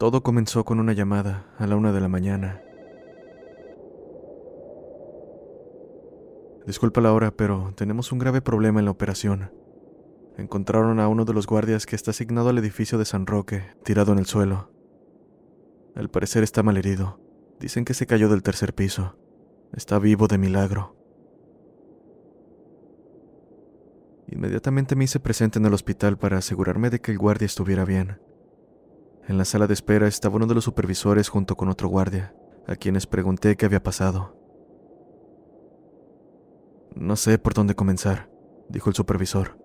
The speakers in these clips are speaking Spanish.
Todo comenzó con una llamada a la una de la mañana. Disculpa la hora, pero tenemos un grave problema en la operación. Encontraron a uno de los guardias que está asignado al edificio de San Roque, tirado en el suelo. Al parecer está malherido. Dicen que se cayó del tercer piso. Está vivo de milagro. Inmediatamente me hice presente en el hospital para asegurarme de que el guardia estuviera bien. En la sala de espera estaba uno de los supervisores junto con otro guardia, a quienes pregunté qué había pasado. No sé por dónde comenzar, dijo el supervisor.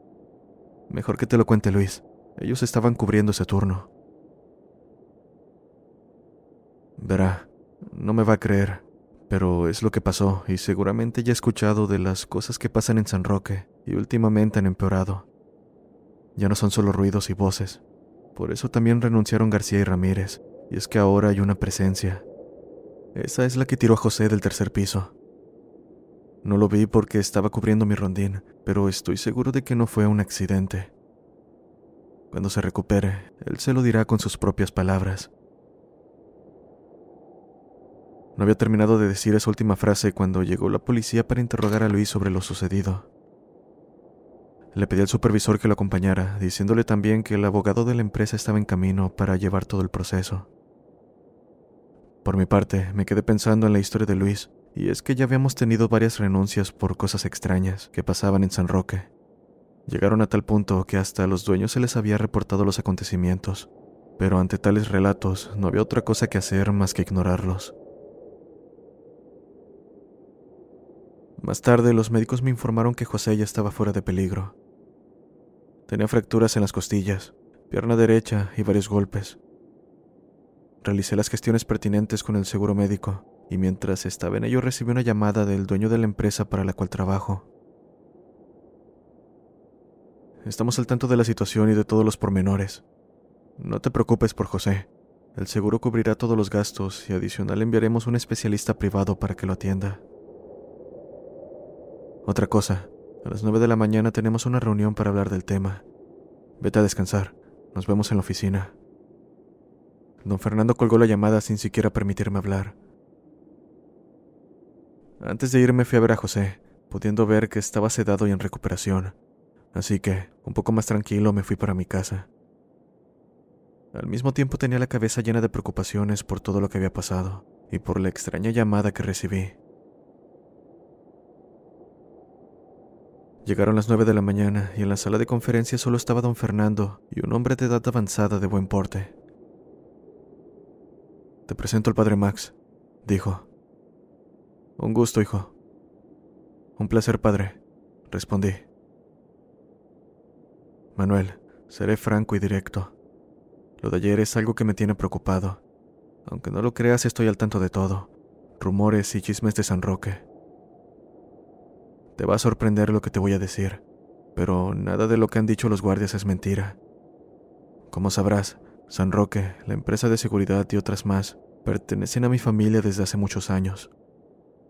Mejor que te lo cuente Luis. Ellos estaban cubriendo ese turno. Verá, no me va a creer, pero es lo que pasó y seguramente ya he escuchado de las cosas que pasan en San Roque y últimamente han empeorado. Ya no son solo ruidos y voces, por eso también renunciaron García y Ramírez, y es que ahora hay una presencia. Esa es la que tiró a José del tercer piso. No lo vi porque estaba cubriendo mi rondín, pero estoy seguro de que no fue un accidente. Cuando se recupere, él se lo dirá con sus propias palabras. No había terminado de decir esa última frase cuando llegó la policía para interrogar a Luis sobre lo sucedido. Le pedí al supervisor que lo acompañara, diciéndole también que el abogado de la empresa estaba en camino para llevar todo el proceso. Por mi parte, me quedé pensando en la historia de Luis, y es que ya habíamos tenido varias renuncias por cosas extrañas que pasaban en San Roque. Llegaron a tal punto que hasta a los dueños se les había reportado los acontecimientos, pero ante tales relatos no había otra cosa que hacer más que ignorarlos. Más tarde los médicos me informaron que José ya estaba fuera de peligro, Tenía fracturas en las costillas, pierna derecha y varios golpes. Realicé las gestiones pertinentes con el seguro médico y mientras estaba en ello recibí una llamada del dueño de la empresa para la cual trabajo. Estamos al tanto de la situación y de todos los pormenores. No te preocupes por José. El seguro cubrirá todos los gastos y adicional enviaremos un especialista privado para que lo atienda. Otra cosa, a las nueve de la mañana tenemos una reunión para hablar del tema. Vete a descansar. Nos vemos en la oficina. Don Fernando colgó la llamada sin siquiera permitirme hablar. Antes de irme fui a ver a José, pudiendo ver que estaba sedado y en recuperación. Así que, un poco más tranquilo, me fui para mi casa. Al mismo tiempo tenía la cabeza llena de preocupaciones por todo lo que había pasado y por la extraña llamada que recibí. Llegaron las nueve de la mañana y en la sala de conferencias solo estaba don Fernando y un hombre de edad avanzada de buen porte. Te presento al padre Max, dijo. Un gusto, hijo. Un placer, padre, respondí. Manuel, seré franco y directo. Lo de ayer es algo que me tiene preocupado. Aunque no lo creas, estoy al tanto de todo. Rumores y chismes de San Roque. Te va a sorprender lo que te voy a decir, pero nada de lo que han dicho los guardias es mentira. Como sabrás, San Roque, la empresa de seguridad y otras más pertenecen a mi familia desde hace muchos años.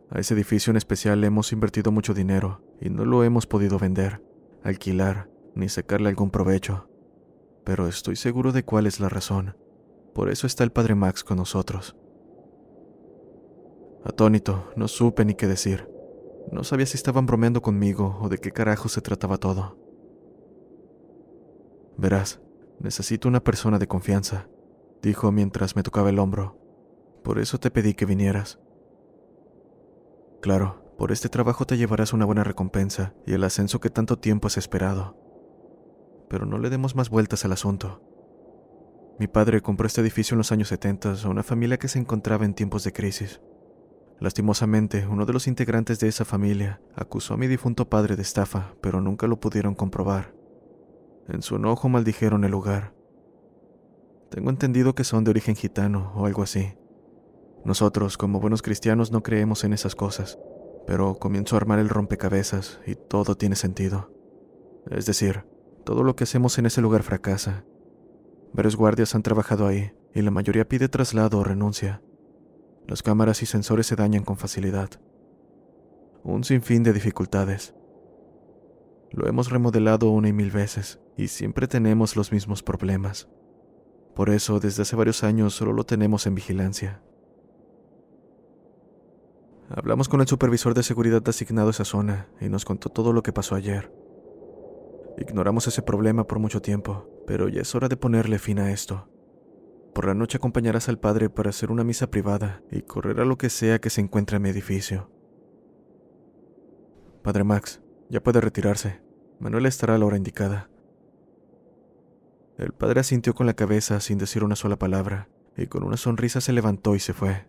A ese edificio en especial hemos invertido mucho dinero y no lo hemos podido vender, alquilar ni sacarle algún provecho. Pero estoy seguro de cuál es la razón. Por eso está el padre Max con nosotros. Atónito, no supe ni qué decir. No sabía si estaban bromeando conmigo o de qué carajo se trataba todo. Verás, necesito una persona de confianza, dijo mientras me tocaba el hombro. Por eso te pedí que vinieras. Claro, por este trabajo te llevarás una buena recompensa y el ascenso que tanto tiempo has esperado. Pero no le demos más vueltas al asunto. Mi padre compró este edificio en los años 70 a una familia que se encontraba en tiempos de crisis. Lastimosamente, uno de los integrantes de esa familia acusó a mi difunto padre de estafa, pero nunca lo pudieron comprobar. En su enojo maldijeron el lugar. Tengo entendido que son de origen gitano o algo así. Nosotros, como buenos cristianos, no creemos en esas cosas, pero comienzo a armar el rompecabezas y todo tiene sentido. Es decir, todo lo que hacemos en ese lugar fracasa. Varios guardias han trabajado ahí y la mayoría pide traslado o renuncia. Las cámaras y sensores se dañan con facilidad. Un sinfín de dificultades. Lo hemos remodelado una y mil veces y siempre tenemos los mismos problemas. Por eso, desde hace varios años solo lo tenemos en vigilancia. Hablamos con el supervisor de seguridad asignado a esa zona y nos contó todo lo que pasó ayer. Ignoramos ese problema por mucho tiempo, pero ya es hora de ponerle fin a esto. Por la noche acompañarás al padre para hacer una misa privada y correr a lo que sea que se encuentre en mi edificio. Padre Max, ya puede retirarse. Manuel estará a la hora indicada. El padre asintió con la cabeza sin decir una sola palabra, y con una sonrisa se levantó y se fue.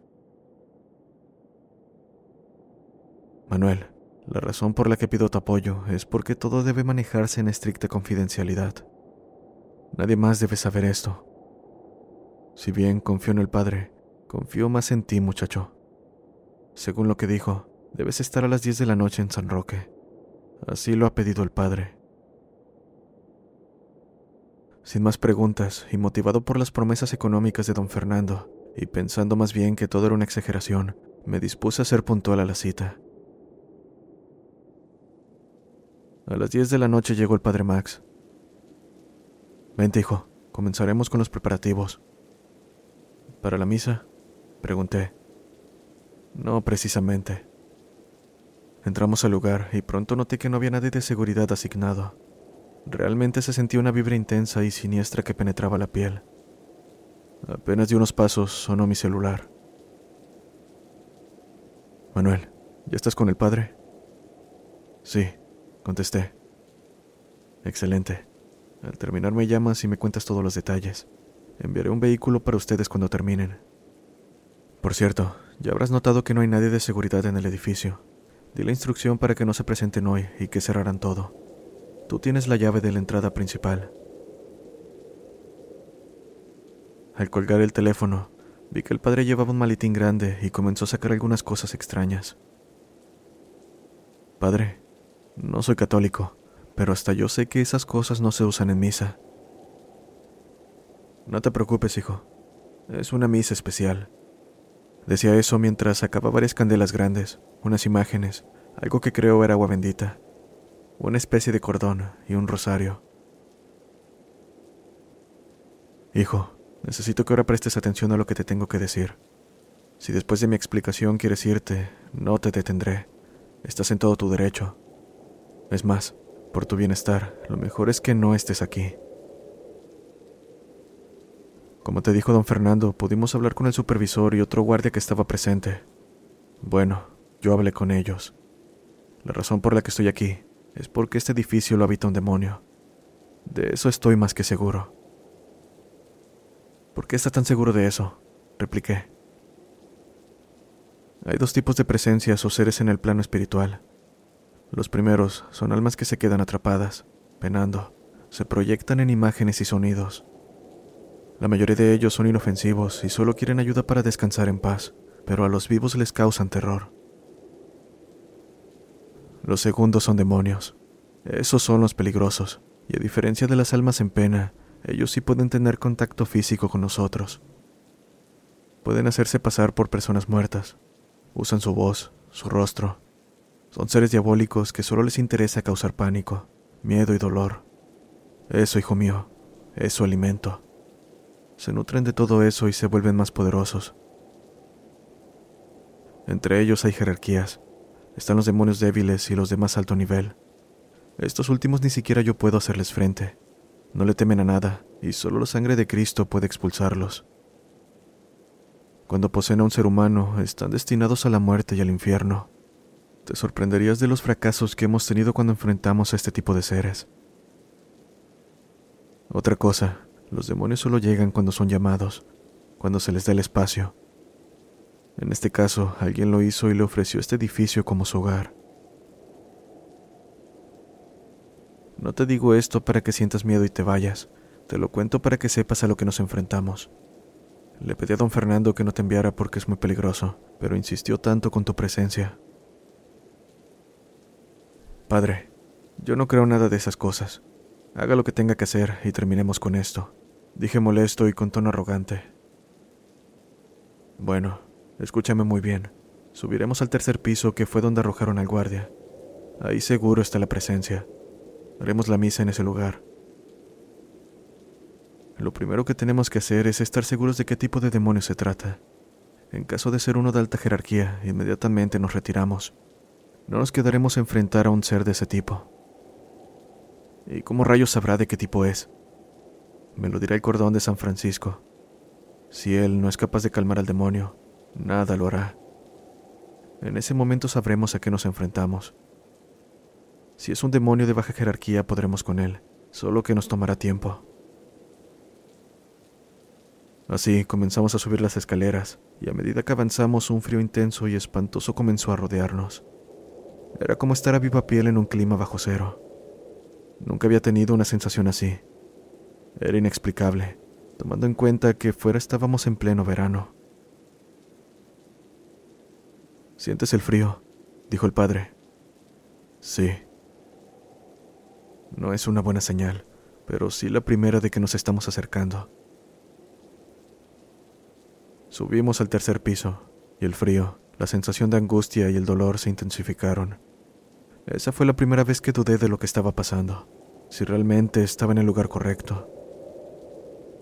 Manuel, la razón por la que pido tu apoyo es porque todo debe manejarse en estricta confidencialidad. Nadie más debe saber esto. Si bien confío en el Padre, confío más en ti, muchacho. Según lo que dijo, debes estar a las 10 de la noche en San Roque. Así lo ha pedido el Padre. Sin más preguntas, y motivado por las promesas económicas de don Fernando, y pensando más bien que todo era una exageración, me dispuse a ser puntual a la cita. A las 10 de la noche llegó el padre Max. Vente, hijo, comenzaremos con los preparativos. ¿Para la misa? Pregunté. No precisamente. Entramos al lugar y pronto noté que no había nadie de seguridad asignado. Realmente se sentía una vibra intensa y siniestra que penetraba la piel. Apenas de unos pasos sonó mi celular. Manuel, ¿ya estás con el padre? Sí, contesté. Excelente. Al terminar me llamas y me cuentas todos los detalles. Enviaré un vehículo para ustedes cuando terminen. Por cierto, ya habrás notado que no hay nadie de seguridad en el edificio. Di la instrucción para que no se presenten hoy y que cerrarán todo. Tú tienes la llave de la entrada principal. Al colgar el teléfono, vi que el padre llevaba un maletín grande y comenzó a sacar algunas cosas extrañas. Padre, no soy católico, pero hasta yo sé que esas cosas no se usan en misa. No te preocupes, hijo. Es una misa especial. Decía eso mientras sacaba varias candelas grandes, unas imágenes, algo que creo era agua bendita, una especie de cordón y un rosario. Hijo, necesito que ahora prestes atención a lo que te tengo que decir. Si después de mi explicación quieres irte, no te detendré. Estás en todo tu derecho. Es más, por tu bienestar, lo mejor es que no estés aquí. Como te dijo don Fernando, pudimos hablar con el supervisor y otro guardia que estaba presente. Bueno, yo hablé con ellos. La razón por la que estoy aquí es porque este edificio lo habita un demonio. De eso estoy más que seguro. ¿Por qué está tan seguro de eso? repliqué. Hay dos tipos de presencias o seres en el plano espiritual. Los primeros son almas que se quedan atrapadas, penando, se proyectan en imágenes y sonidos la mayoría de ellos son inofensivos y solo quieren ayuda para descansar en paz, pero a los vivos les causan terror. Los segundos son demonios. Esos son los peligrosos, y a diferencia de las almas en pena, ellos sí pueden tener contacto físico con nosotros. Pueden hacerse pasar por personas muertas. Usan su voz, su rostro. Son seres diabólicos que solo les interesa causar pánico, miedo y dolor. Eso, hijo mío, es su alimento se nutren de todo eso y se vuelven más poderosos. Entre ellos hay jerarquías. Están los demonios débiles y los de más alto nivel. Estos últimos ni siquiera yo puedo hacerles frente. No le temen a nada, y solo la sangre de Cristo puede expulsarlos. Cuando poseen a un ser humano, están destinados a la muerte y al infierno. Te sorprenderías de los fracasos que hemos tenido cuando enfrentamos a este tipo de seres. Otra cosa Los demonios solo llegan cuando son llamados, cuando se les da el espacio. En este caso, alguien lo hizo y le ofreció este edificio como su hogar. No te digo esto para que sientas miedo y te vayas, te lo cuento para que sepas a lo que nos enfrentamos. Le pedí a don Fernando que no te enviara porque es muy peligroso, pero insistió tanto con tu presencia. Padre, yo no creo nada de esas cosas. Haga lo que tenga que hacer y terminemos con esto, dije molesto y con tono arrogante. Bueno, escúchame muy bien. Subiremos al tercer piso que fue donde arrojaron al guardia. Ahí seguro está la presencia. Haremos la misa en ese lugar. Lo primero que tenemos que hacer es estar seguros de qué tipo de demonio se trata. En caso de ser uno de alta jerarquía, inmediatamente nos retiramos. No nos quedaremos a enfrentar a un ser de ese tipo. ¿Y cómo rayos sabrá de qué tipo es? Me lo dirá el cordón de San Francisco. Si él no es capaz de calmar al demonio, nada lo hará. En ese momento sabremos a qué nos enfrentamos. Si es un demonio de baja jerarquía, podremos con él, solo que nos tomará tiempo. Así comenzamos a subir las escaleras, y a medida que avanzamos un frío intenso y espantoso comenzó a rodearnos. Era como estar a viva piel en un clima bajo cero. Nunca había tenido una sensación así. Era inexplicable, tomando en cuenta que fuera estábamos en pleno verano. ¿Sientes el frío? dijo el padre. Sí. No es una buena señal, pero sí la primera de que nos estamos acercando. Subimos al tercer piso, y el frío, la sensación de angustia y el dolor se intensificaron. Esa fue la primera vez que dudé de lo que estaba pasando, si realmente estaba en el lugar correcto.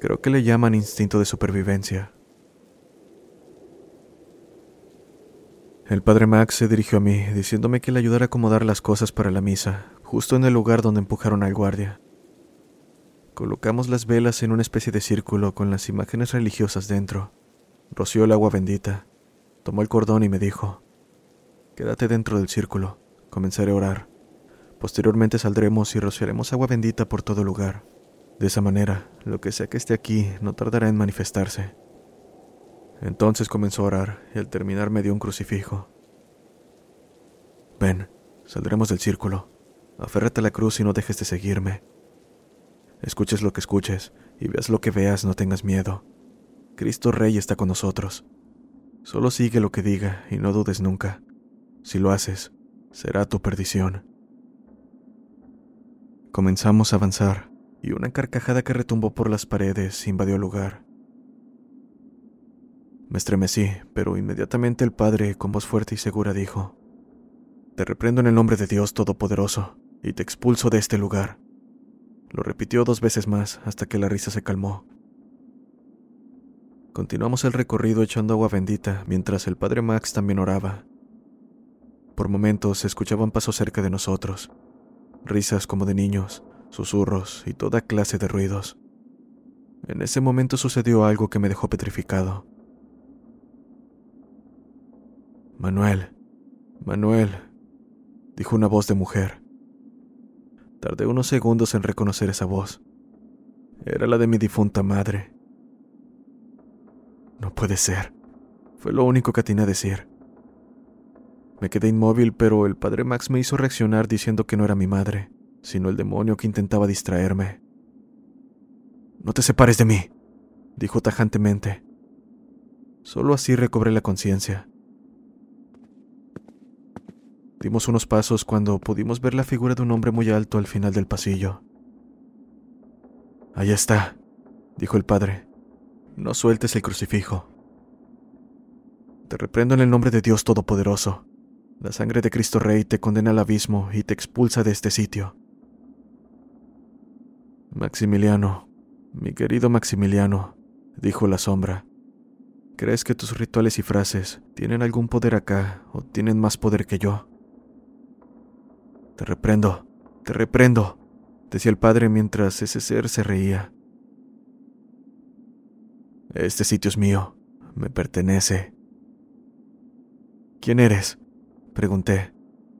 Creo que le llaman instinto de supervivencia. El padre Max se dirigió a mí, diciéndome que le ayudara a acomodar las cosas para la misa, justo en el lugar donde empujaron al guardia. Colocamos las velas en una especie de círculo con las imágenes religiosas dentro roció el agua bendita, tomó el cordón y me dijo, Quédate dentro del círculo, comenzaré a orar. Posteriormente saldremos y rociaremos agua bendita por todo lugar. De esa manera, lo que sea que esté aquí no tardará en manifestarse. Entonces comenzó a orar y al terminar me dio un crucifijo. Ven, saldremos del círculo. Aférrate a la cruz y no dejes de seguirme. Escuches lo que escuches y veas lo que veas, no tengas miedo. Cristo Rey está con nosotros. Solo sigue lo que diga y no dudes nunca. Si lo haces, será tu perdición. Comenzamos a avanzar y una carcajada que retumbó por las paredes invadió el lugar. Me estremecí, pero inmediatamente el padre, con voz fuerte y segura, dijo, Te reprendo en el nombre de Dios Todopoderoso y te expulso de este lugar. Lo repitió dos veces más hasta que la risa se calmó Continuamos el recorrido echando agua bendita mientras el padre Max también oraba. Por momentos se escuchaban pasos cerca de nosotros, risas como de niños, susurros y toda clase de ruidos. En ese momento sucedió algo que me dejó petrificado. Manuel, Manuel, dijo una voz de mujer. Tardé unos segundos en reconocer esa voz. Era la de mi difunta madre. No puede ser. Fue lo único que atiné a decir. Me quedé inmóvil, pero el padre Max me hizo reaccionar diciendo que no era mi madre, sino el demonio que intentaba distraerme. No te separes de mí, dijo tajantemente. Solo así recobré la conciencia. Dimos unos pasos cuando pudimos ver la figura de un hombre muy alto al final del pasillo. Ahí está, dijo el padre. No sueltes el crucifijo. Te reprendo en el nombre de Dios Todopoderoso. La sangre de Cristo Rey te condena al abismo y te expulsa de este sitio. Maximiliano, mi querido Maximiliano, dijo la sombra, ¿crees que tus rituales y frases tienen algún poder acá o tienen más poder que yo? Te reprendo, te reprendo, decía el padre mientras ese ser se reía. Este sitio es mío, me pertenece. ¿Quién eres? Pregunté.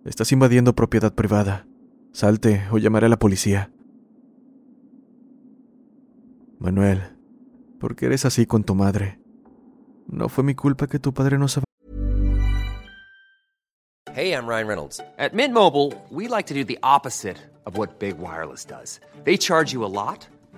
Estás invadiendo propiedad privada. Salte o llamaré a la policía. Manuel, ¿por qué eres así con tu madre? No fue mi culpa que tu padre no sabía. Hey, I'm Ryan Reynolds. At Mint Mobile, we like to do the opposite of what Big Wireless does. They charge you a lot,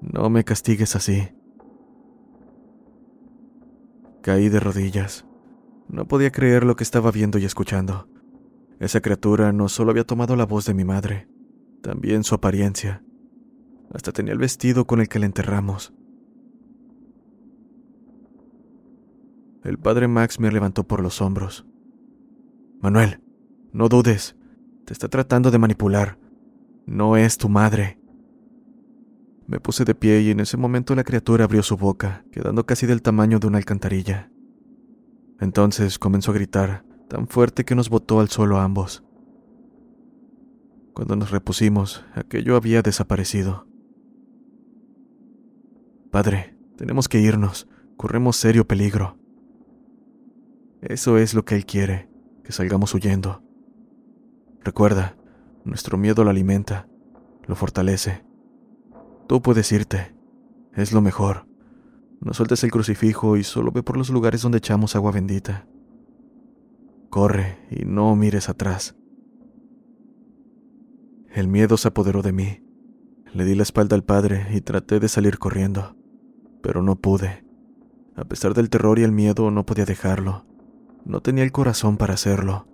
No me castigues así. Caí de rodillas. No podía creer lo que estaba viendo y escuchando. Esa criatura no solo había tomado la voz de mi madre, también su apariencia. Hasta tenía el vestido con el que la enterramos. El padre Max me levantó por los hombros. Manuel, no dudes. Te está tratando de manipular. No es tu madre. Me puse de pie y en ese momento la criatura abrió su boca, quedando casi del tamaño de una alcantarilla. Entonces comenzó a gritar, tan fuerte que nos botó al suelo a ambos. Cuando nos repusimos, aquello había desaparecido. Padre, tenemos que irnos. Corremos serio peligro. Eso es lo que él quiere, que salgamos huyendo. Recuerda, nuestro miedo lo alimenta, lo fortalece. Tú puedes irte, es lo mejor. No sueltes el crucifijo y solo ve por los lugares donde echamos agua bendita. Corre y no mires atrás. El miedo se apoderó de mí. Le di la espalda al padre y traté de salir corriendo, pero no pude. A pesar del terror y el miedo, no podía dejarlo. No tenía el corazón para hacerlo.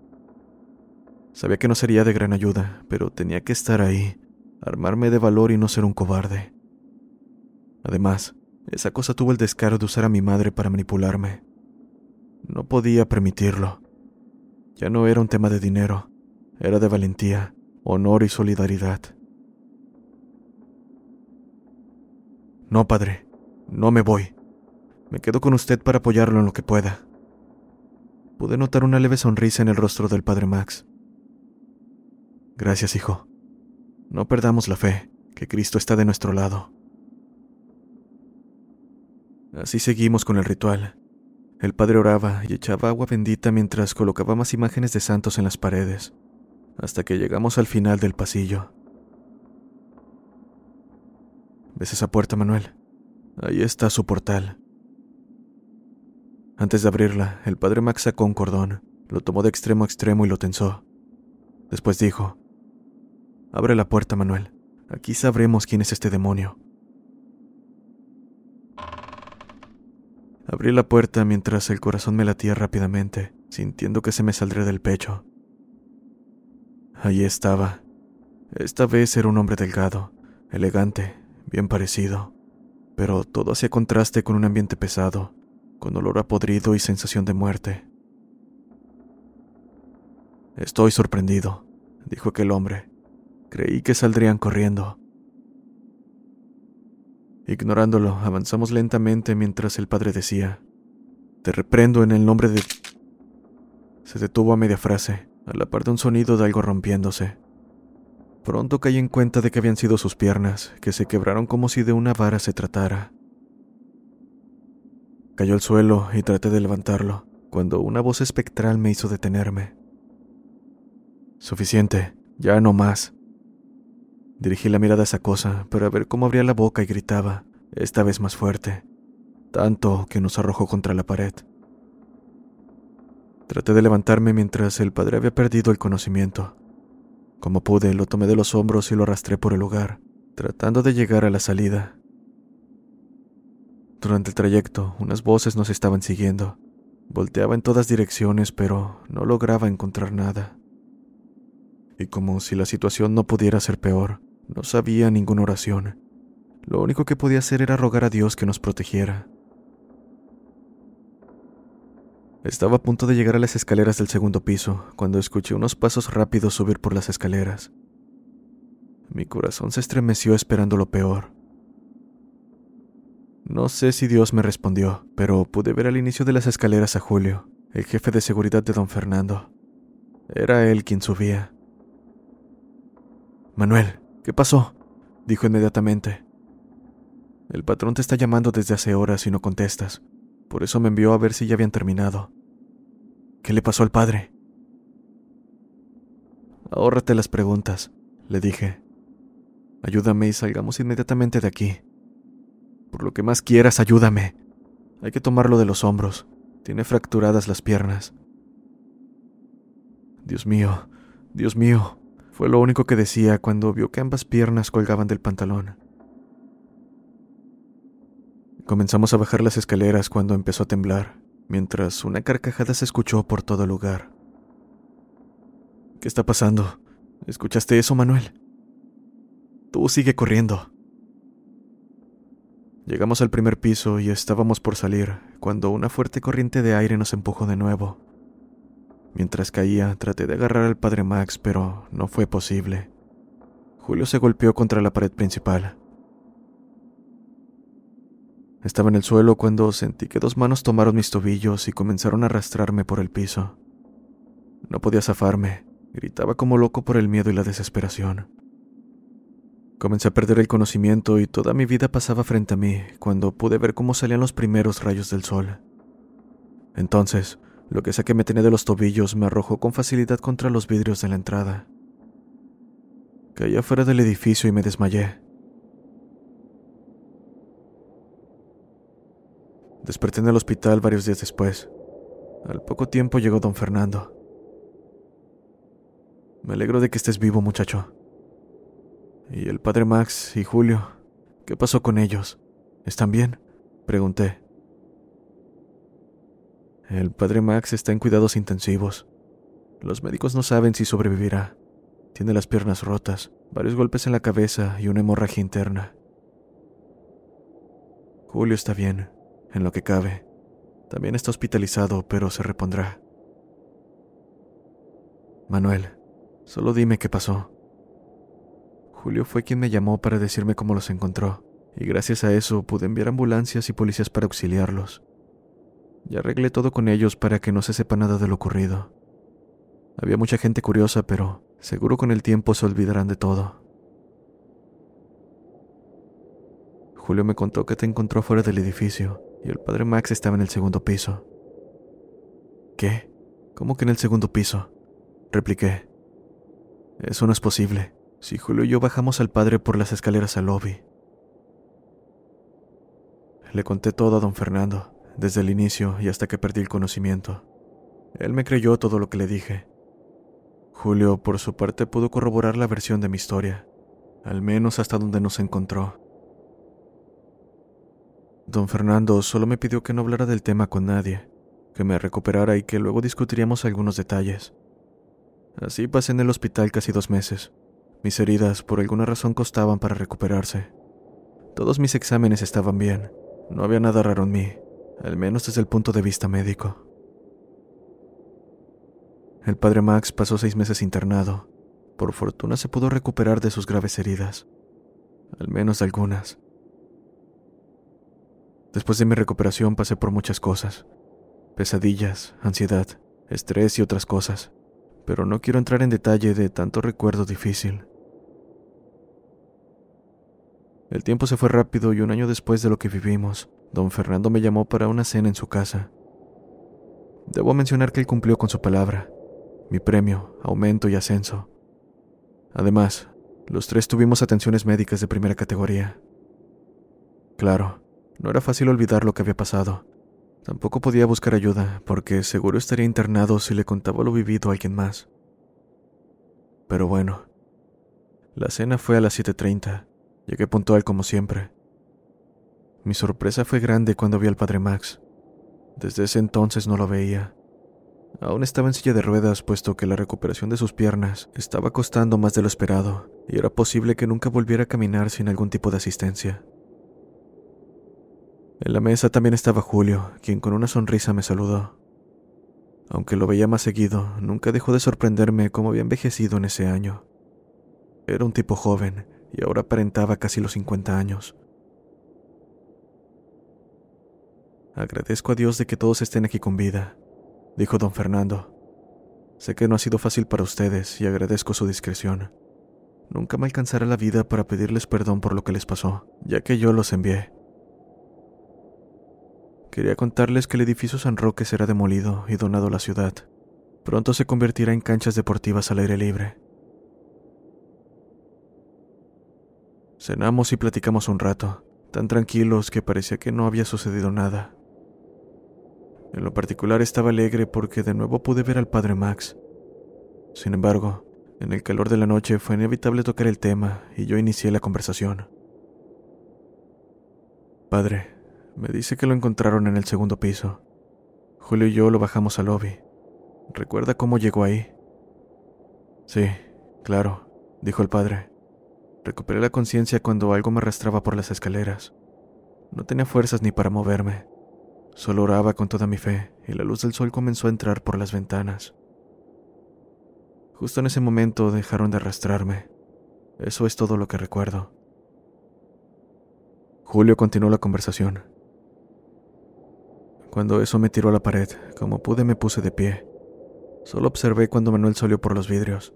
Sabía que no sería de gran ayuda, pero tenía que estar ahí, armarme de valor y no ser un cobarde. Además, esa cosa tuvo el descaro de usar a mi madre para manipularme. No podía permitirlo. Ya no era un tema de dinero, era de valentía, honor y solidaridad. No, padre, no me voy. Me quedo con usted para apoyarlo en lo que pueda. Pude notar una leve sonrisa en el rostro del padre Max. Gracias, hijo. No perdamos la fe, que Cristo está de nuestro lado. Así seguimos con el ritual. El padre oraba y echaba agua bendita mientras colocaba más imágenes de santos en las paredes, hasta que llegamos al final del pasillo. ¿Ves esa puerta, Manuel? Ahí está su portal. Antes de abrirla, el padre Max sacó un cordón, lo tomó de extremo a extremo y lo tensó. Después dijo, Abre la puerta, Manuel. Aquí sabremos quién es este demonio. Abrí la puerta mientras el corazón me latía rápidamente, sintiendo que se me saldría del pecho. Allí estaba. Esta vez era un hombre delgado, elegante, bien parecido, pero todo hacía contraste con un ambiente pesado, con olor a podrido y sensación de muerte. Estoy sorprendido, dijo aquel hombre. Creí que saldrían corriendo. Ignorándolo, avanzamos lentamente mientras el padre decía, Te reprendo en el nombre de... Se detuvo a media frase, a la par de un sonido de algo rompiéndose. Pronto caí en cuenta de que habían sido sus piernas, que se quebraron como si de una vara se tratara. Cayó al suelo y traté de levantarlo, cuando una voz espectral me hizo detenerme. Suficiente, ya no más. Dirigí la mirada a esa cosa para ver cómo abría la boca y gritaba, esta vez más fuerte, tanto que nos arrojó contra la pared. Traté de levantarme mientras el padre había perdido el conocimiento. Como pude, lo tomé de los hombros y lo arrastré por el lugar, tratando de llegar a la salida. Durante el trayecto, unas voces nos estaban siguiendo. Volteaba en todas direcciones, pero no lograba encontrar nada. Y como si la situación no pudiera ser peor, no sabía ninguna oración. Lo único que podía hacer era rogar a Dios que nos protegiera. Estaba a punto de llegar a las escaleras del segundo piso cuando escuché unos pasos rápidos subir por las escaleras. Mi corazón se estremeció esperando lo peor. No sé si Dios me respondió, pero pude ver al inicio de las escaleras a Julio, el jefe de seguridad de don Fernando. Era él quien subía. Manuel, ¿qué pasó? dijo inmediatamente. El patrón te está llamando desde hace horas y no contestas. Por eso me envió a ver si ya habían terminado. ¿Qué le pasó al padre? Ahórrate las preguntas, le dije. Ayúdame y salgamos inmediatamente de aquí. Por lo que más quieras, ayúdame. Hay que tomarlo de los hombros. Tiene fracturadas las piernas. Dios mío, Dios mío, fue lo único que decía cuando vio que ambas piernas colgaban del pantalón. Comenzamos a bajar las escaleras cuando empezó a temblar, mientras una carcajada se escuchó por todo el lugar. ¿Qué está pasando? ¿Escuchaste eso, Manuel? Tú sigue corriendo. Llegamos al primer piso y estábamos por salir cuando una fuerte corriente de aire nos empujó de nuevo. Mientras caía, traté de agarrar al padre Max, pero no fue posible. Julio se golpeó contra la pared principal. Estaba en el suelo cuando sentí que dos manos tomaron mis tobillos y comenzaron a arrastrarme por el piso. No podía zafarme, gritaba como loco por el miedo y la desesperación. Comencé a perder el conocimiento y toda mi vida pasaba frente a mí cuando pude ver cómo salían los primeros rayos del sol. Entonces, lo que sea que me tenía de los tobillos me arrojó con facilidad contra los vidrios de la entrada. Caí afuera del edificio y me desmayé. Desperté en el hospital varios días después. Al poco tiempo llegó don Fernando. Me alegro de que estés vivo, muchacho. ¿Y el padre Max y Julio? ¿Qué pasó con ellos? ¿Están bien? Pregunté. El padre Max está en cuidados intensivos. Los médicos no saben si sobrevivirá. Tiene las piernas rotas, varios golpes en la cabeza y una hemorragia interna. Julio está bien, en lo que cabe. También está hospitalizado, pero se repondrá. Manuel, solo dime qué pasó. Julio fue quien me llamó para decirme cómo los encontró, y gracias a eso pude enviar ambulancias y policías para auxiliarlos. Ya arreglé todo con ellos para que no se sepa nada de lo ocurrido. Había mucha gente curiosa, pero seguro con el tiempo se olvidarán de todo. Julio me contó que te encontró fuera del edificio y el padre Max estaba en el segundo piso. ¿Qué? ¿Cómo que en el segundo piso? Repliqué. Eso no es posible. Si Julio y yo bajamos al padre por las escaleras al lobby. Le conté todo a don Fernando, desde el inicio y hasta que perdí el conocimiento. Él me creyó todo lo que le dije. Julio, por su parte, pudo corroborar la versión de mi historia, al menos hasta donde nos encontró. Don Fernando solo me pidió que no hablara del tema con nadie, que me recuperara y que luego discutiríamos algunos detalles. Así pasé en el hospital casi dos meses, mis heridas por alguna razón costaban para recuperarse. Todos mis exámenes estaban bien. No había nada raro en mí, al menos desde el punto de vista médico. El padre Max pasó seis meses internado. Por fortuna se pudo recuperar de sus graves heridas, al menos algunas. Después de mi recuperación pasé por muchas cosas, pesadillas, ansiedad, estrés y otras cosas pero no quiero entrar en detalle de tanto recuerdo difícil. El tiempo se fue rápido y un año después de lo que vivimos, don Fernando me llamó para una cena en su casa. Debo mencionar que él cumplió con su palabra, mi premio, aumento y ascenso. Además, los tres tuvimos atenciones médicas de primera categoría. Claro, no era fácil olvidar lo que había pasado, Tampoco podía buscar ayuda, porque seguro estaría internado si le contaba lo vivido a alguien más. Pero bueno, la cena fue a las 7.30. Llegué puntual como siempre. Mi sorpresa fue grande cuando vi al padre Max. Desde ese entonces no lo veía. Aún estaba en silla de ruedas puesto que la recuperación de sus piernas estaba costando más de lo esperado y era posible que nunca volviera a caminar sin algún tipo de asistencia. En la mesa también estaba Julio, quien con una sonrisa me saludó. Aunque lo veía más seguido, nunca dejó de sorprenderme cómo había envejecido en ese año. Era un tipo joven y ahora aparentaba casi los 50 años. Agradezco a Dios de que todos estén aquí con vida, dijo don Fernando. Sé que no ha sido fácil para ustedes y agradezco su discreción. Nunca me alcanzará la vida para pedirles perdón por lo que les pasó, ya que yo los envié. Quería contarles que el edificio San Roque será demolido y donado a la ciudad. Pronto se convertirá en canchas deportivas al aire libre. Cenamos y platicamos un rato, tan tranquilos que parecía que no había sucedido nada. En lo particular estaba alegre porque de nuevo pude ver al padre Max. Sin embargo, en el calor de la noche fue inevitable tocar el tema y yo inicié la conversación. Padre, me dice que lo encontraron en el segundo piso. Julio y yo lo bajamos al lobby. ¿Recuerda cómo llegó ahí? Sí, claro, dijo el padre. Recuperé la conciencia cuando algo me arrastraba por las escaleras. No tenía fuerzas ni para moverme. Solo oraba con toda mi fe y la luz del sol comenzó a entrar por las ventanas. Justo en ese momento dejaron de arrastrarme. Eso es todo lo que recuerdo. Julio continuó la conversación. Cuando eso me tiró a la pared, como pude me puse de pie. Solo observé cuando Manuel salió por los vidrios.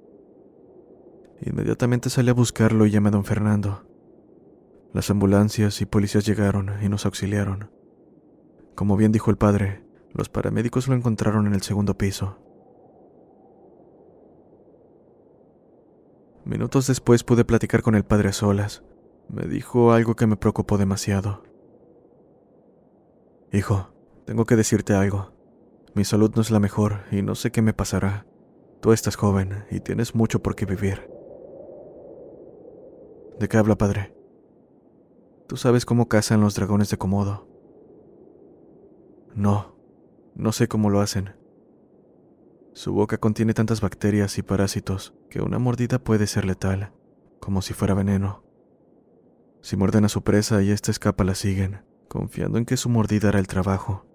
Inmediatamente salí a buscarlo y llamé a don Fernando. Las ambulancias y policías llegaron y nos auxiliaron. Como bien dijo el padre, los paramédicos lo encontraron en el segundo piso. Minutos después pude platicar con el padre a solas. Me dijo algo que me preocupó demasiado. Hijo, tengo que decirte algo. Mi salud no es la mejor y no sé qué me pasará. Tú estás joven y tienes mucho por qué vivir. ¿De qué habla, padre? Tú sabes cómo cazan los dragones de Komodo. No, no sé cómo lo hacen. Su boca contiene tantas bacterias y parásitos que una mordida puede ser letal, como si fuera veneno. Si muerden a su presa y ésta escapa, la siguen, confiando en que su mordida hará el trabajo.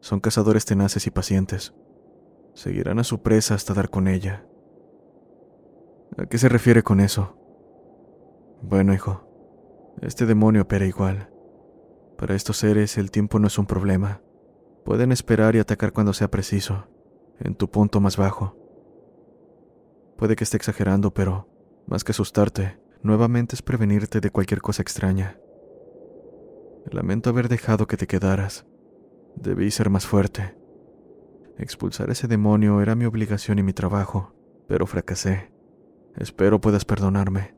Son cazadores tenaces y pacientes. Seguirán a su presa hasta dar con ella. ¿A qué se refiere con eso? Bueno, hijo, este demonio opera igual. Para estos seres el tiempo no es un problema. Pueden esperar y atacar cuando sea preciso, en tu punto más bajo. Puede que esté exagerando, pero, más que asustarte, nuevamente es prevenirte de cualquier cosa extraña. Lamento haber dejado que te quedaras. Debí ser más fuerte. Expulsar ese demonio era mi obligación y mi trabajo, pero fracasé. Espero puedas perdonarme.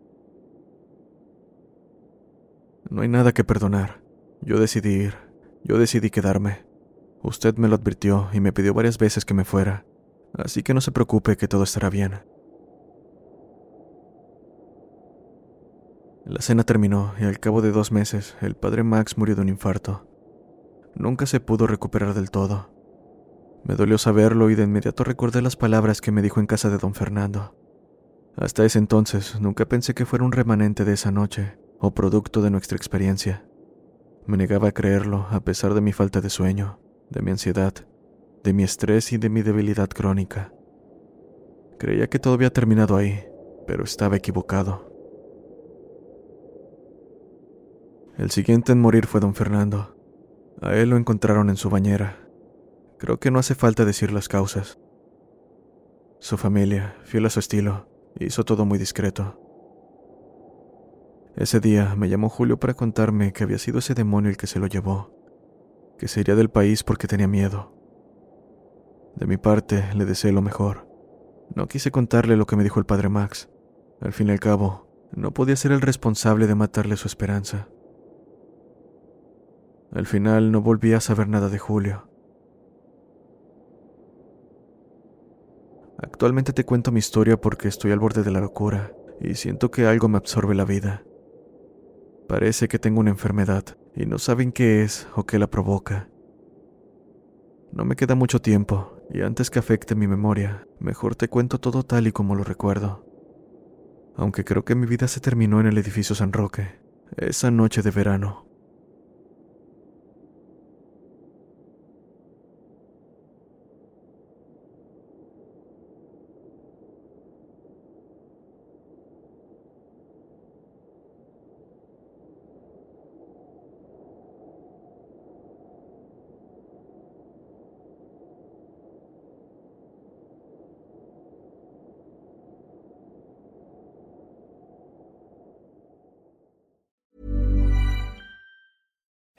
No hay nada que perdonar. Yo decidí ir, yo decidí quedarme. Usted me lo advirtió y me pidió varias veces que me fuera, así que no se preocupe que todo estará bien. La cena terminó y al cabo de dos meses el padre Max murió de un infarto. Nunca se pudo recuperar del todo. Me dolió saberlo y de inmediato recordé las palabras que me dijo en casa de don Fernando. Hasta ese entonces nunca pensé que fuera un remanente de esa noche o producto de nuestra experiencia. Me negaba a creerlo a pesar de mi falta de sueño, de mi ansiedad, de mi estrés y de mi debilidad crónica. Creía que todo había terminado ahí, pero estaba equivocado. El siguiente en morir fue don Fernando. A él lo encontraron en su bañera. Creo que no hace falta decir las causas. Su familia, fiel a su estilo, hizo todo muy discreto. Ese día me llamó Julio para contarme que había sido ese demonio el que se lo llevó, que se iría del país porque tenía miedo. De mi parte, le deseé lo mejor. No quise contarle lo que me dijo el padre Max. Al fin y al cabo, no podía ser el responsable de matarle su esperanza. Al final no volví a saber nada de Julio. Actualmente te cuento mi historia porque estoy al borde de la locura y siento que algo me absorbe la vida. Parece que tengo una enfermedad, y no saben qué es o qué la provoca. No me queda mucho tiempo, y antes que afecte mi memoria, mejor te cuento todo tal y como lo recuerdo. Aunque creo que mi vida se terminó en el edificio San Roque, esa noche de verano.